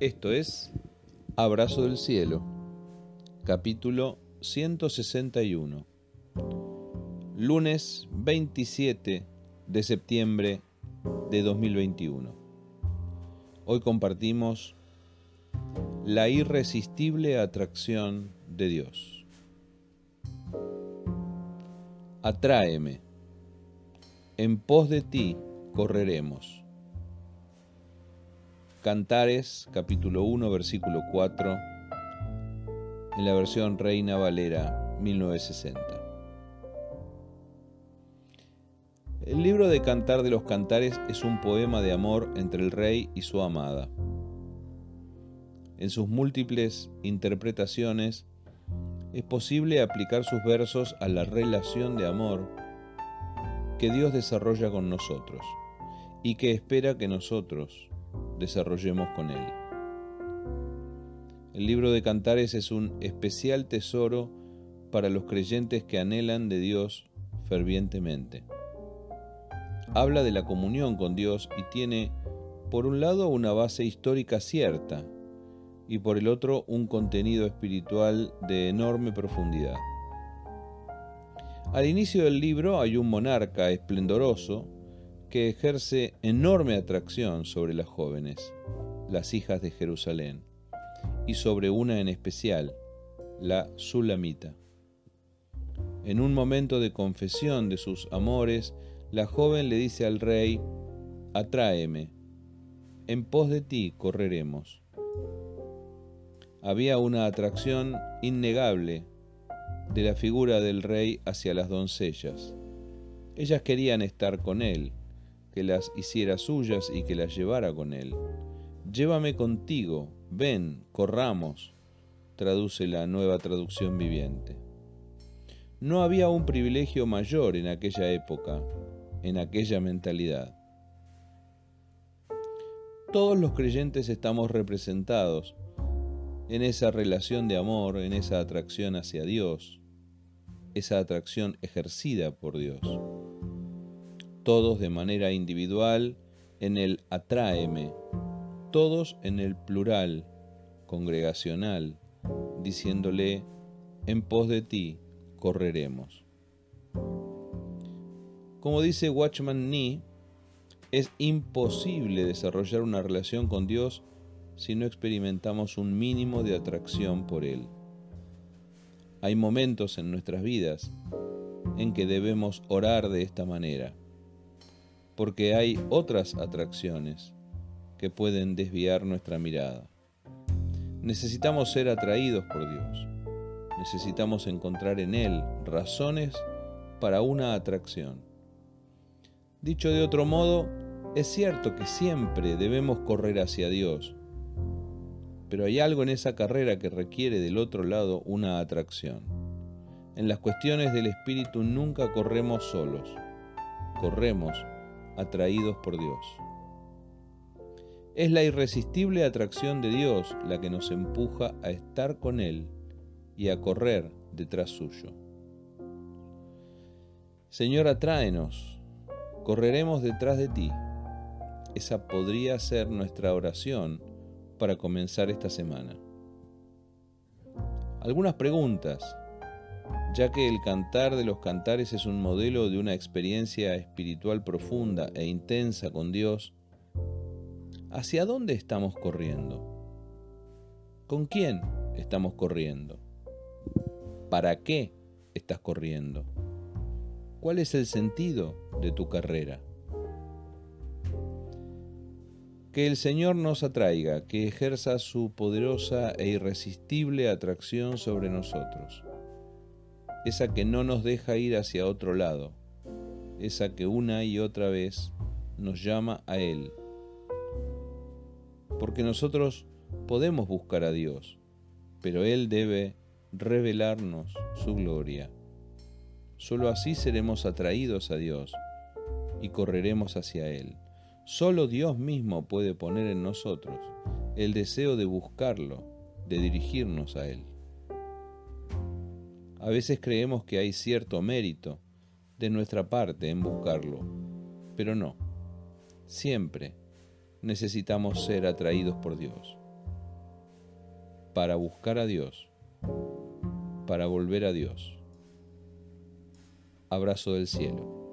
Esto es Abrazo del Cielo, capítulo 161, lunes 27 de septiembre de 2021. Hoy compartimos la irresistible atracción de Dios. Atráeme, en pos de ti correremos. Cantares, capítulo 1, versículo 4, en la versión Reina Valera 1960. El libro de Cantar de los Cantares es un poema de amor entre el rey y su amada. En sus múltiples interpretaciones es posible aplicar sus versos a la relación de amor que Dios desarrolla con nosotros y que espera que nosotros desarrollemos con Él. El libro de Cantares es un especial tesoro para los creyentes que anhelan de Dios fervientemente. Habla de la comunión con Dios y tiene, por un lado, una base histórica cierta y por el otro, un contenido espiritual de enorme profundidad. Al inicio del libro hay un monarca esplendoroso que ejerce enorme atracción sobre las jóvenes, las hijas de Jerusalén, y sobre una en especial, la Sulamita. En un momento de confesión de sus amores, la joven le dice al rey, Atráeme, en pos de ti correremos. Había una atracción innegable de la figura del rey hacia las doncellas. Ellas querían estar con él, que las hiciera suyas y que las llevara con él. Llévame contigo, ven, corramos, traduce la nueva traducción viviente. No había un privilegio mayor en aquella época, en aquella mentalidad. Todos los creyentes estamos representados en esa relación de amor, en esa atracción hacia Dios, esa atracción ejercida por Dios todos de manera individual en el atráeme, todos en el plural, congregacional, diciéndole, en pos de ti correremos. Como dice Watchman Nee, es imposible desarrollar una relación con Dios si no experimentamos un mínimo de atracción por Él. Hay momentos en nuestras vidas en que debemos orar de esta manera porque hay otras atracciones que pueden desviar nuestra mirada. Necesitamos ser atraídos por Dios. Necesitamos encontrar en Él razones para una atracción. Dicho de otro modo, es cierto que siempre debemos correr hacia Dios, pero hay algo en esa carrera que requiere del otro lado una atracción. En las cuestiones del Espíritu nunca corremos solos, corremos atraídos por Dios. Es la irresistible atracción de Dios la que nos empuja a estar con Él y a correr detrás suyo. Señor, atráenos, correremos detrás de ti. Esa podría ser nuestra oración para comenzar esta semana. Algunas preguntas ya que el cantar de los cantares es un modelo de una experiencia espiritual profunda e intensa con Dios, ¿hacia dónde estamos corriendo? ¿Con quién estamos corriendo? ¿Para qué estás corriendo? ¿Cuál es el sentido de tu carrera? Que el Señor nos atraiga, que ejerza su poderosa e irresistible atracción sobre nosotros esa que no nos deja ir hacia otro lado, esa que una y otra vez nos llama a Él. Porque nosotros podemos buscar a Dios, pero Él debe revelarnos su gloria. Solo así seremos atraídos a Dios y correremos hacia Él. Solo Dios mismo puede poner en nosotros el deseo de buscarlo, de dirigirnos a Él. A veces creemos que hay cierto mérito de nuestra parte en buscarlo, pero no. Siempre necesitamos ser atraídos por Dios. para buscar a Dios, para volver a Dios. Abrazo del cielo.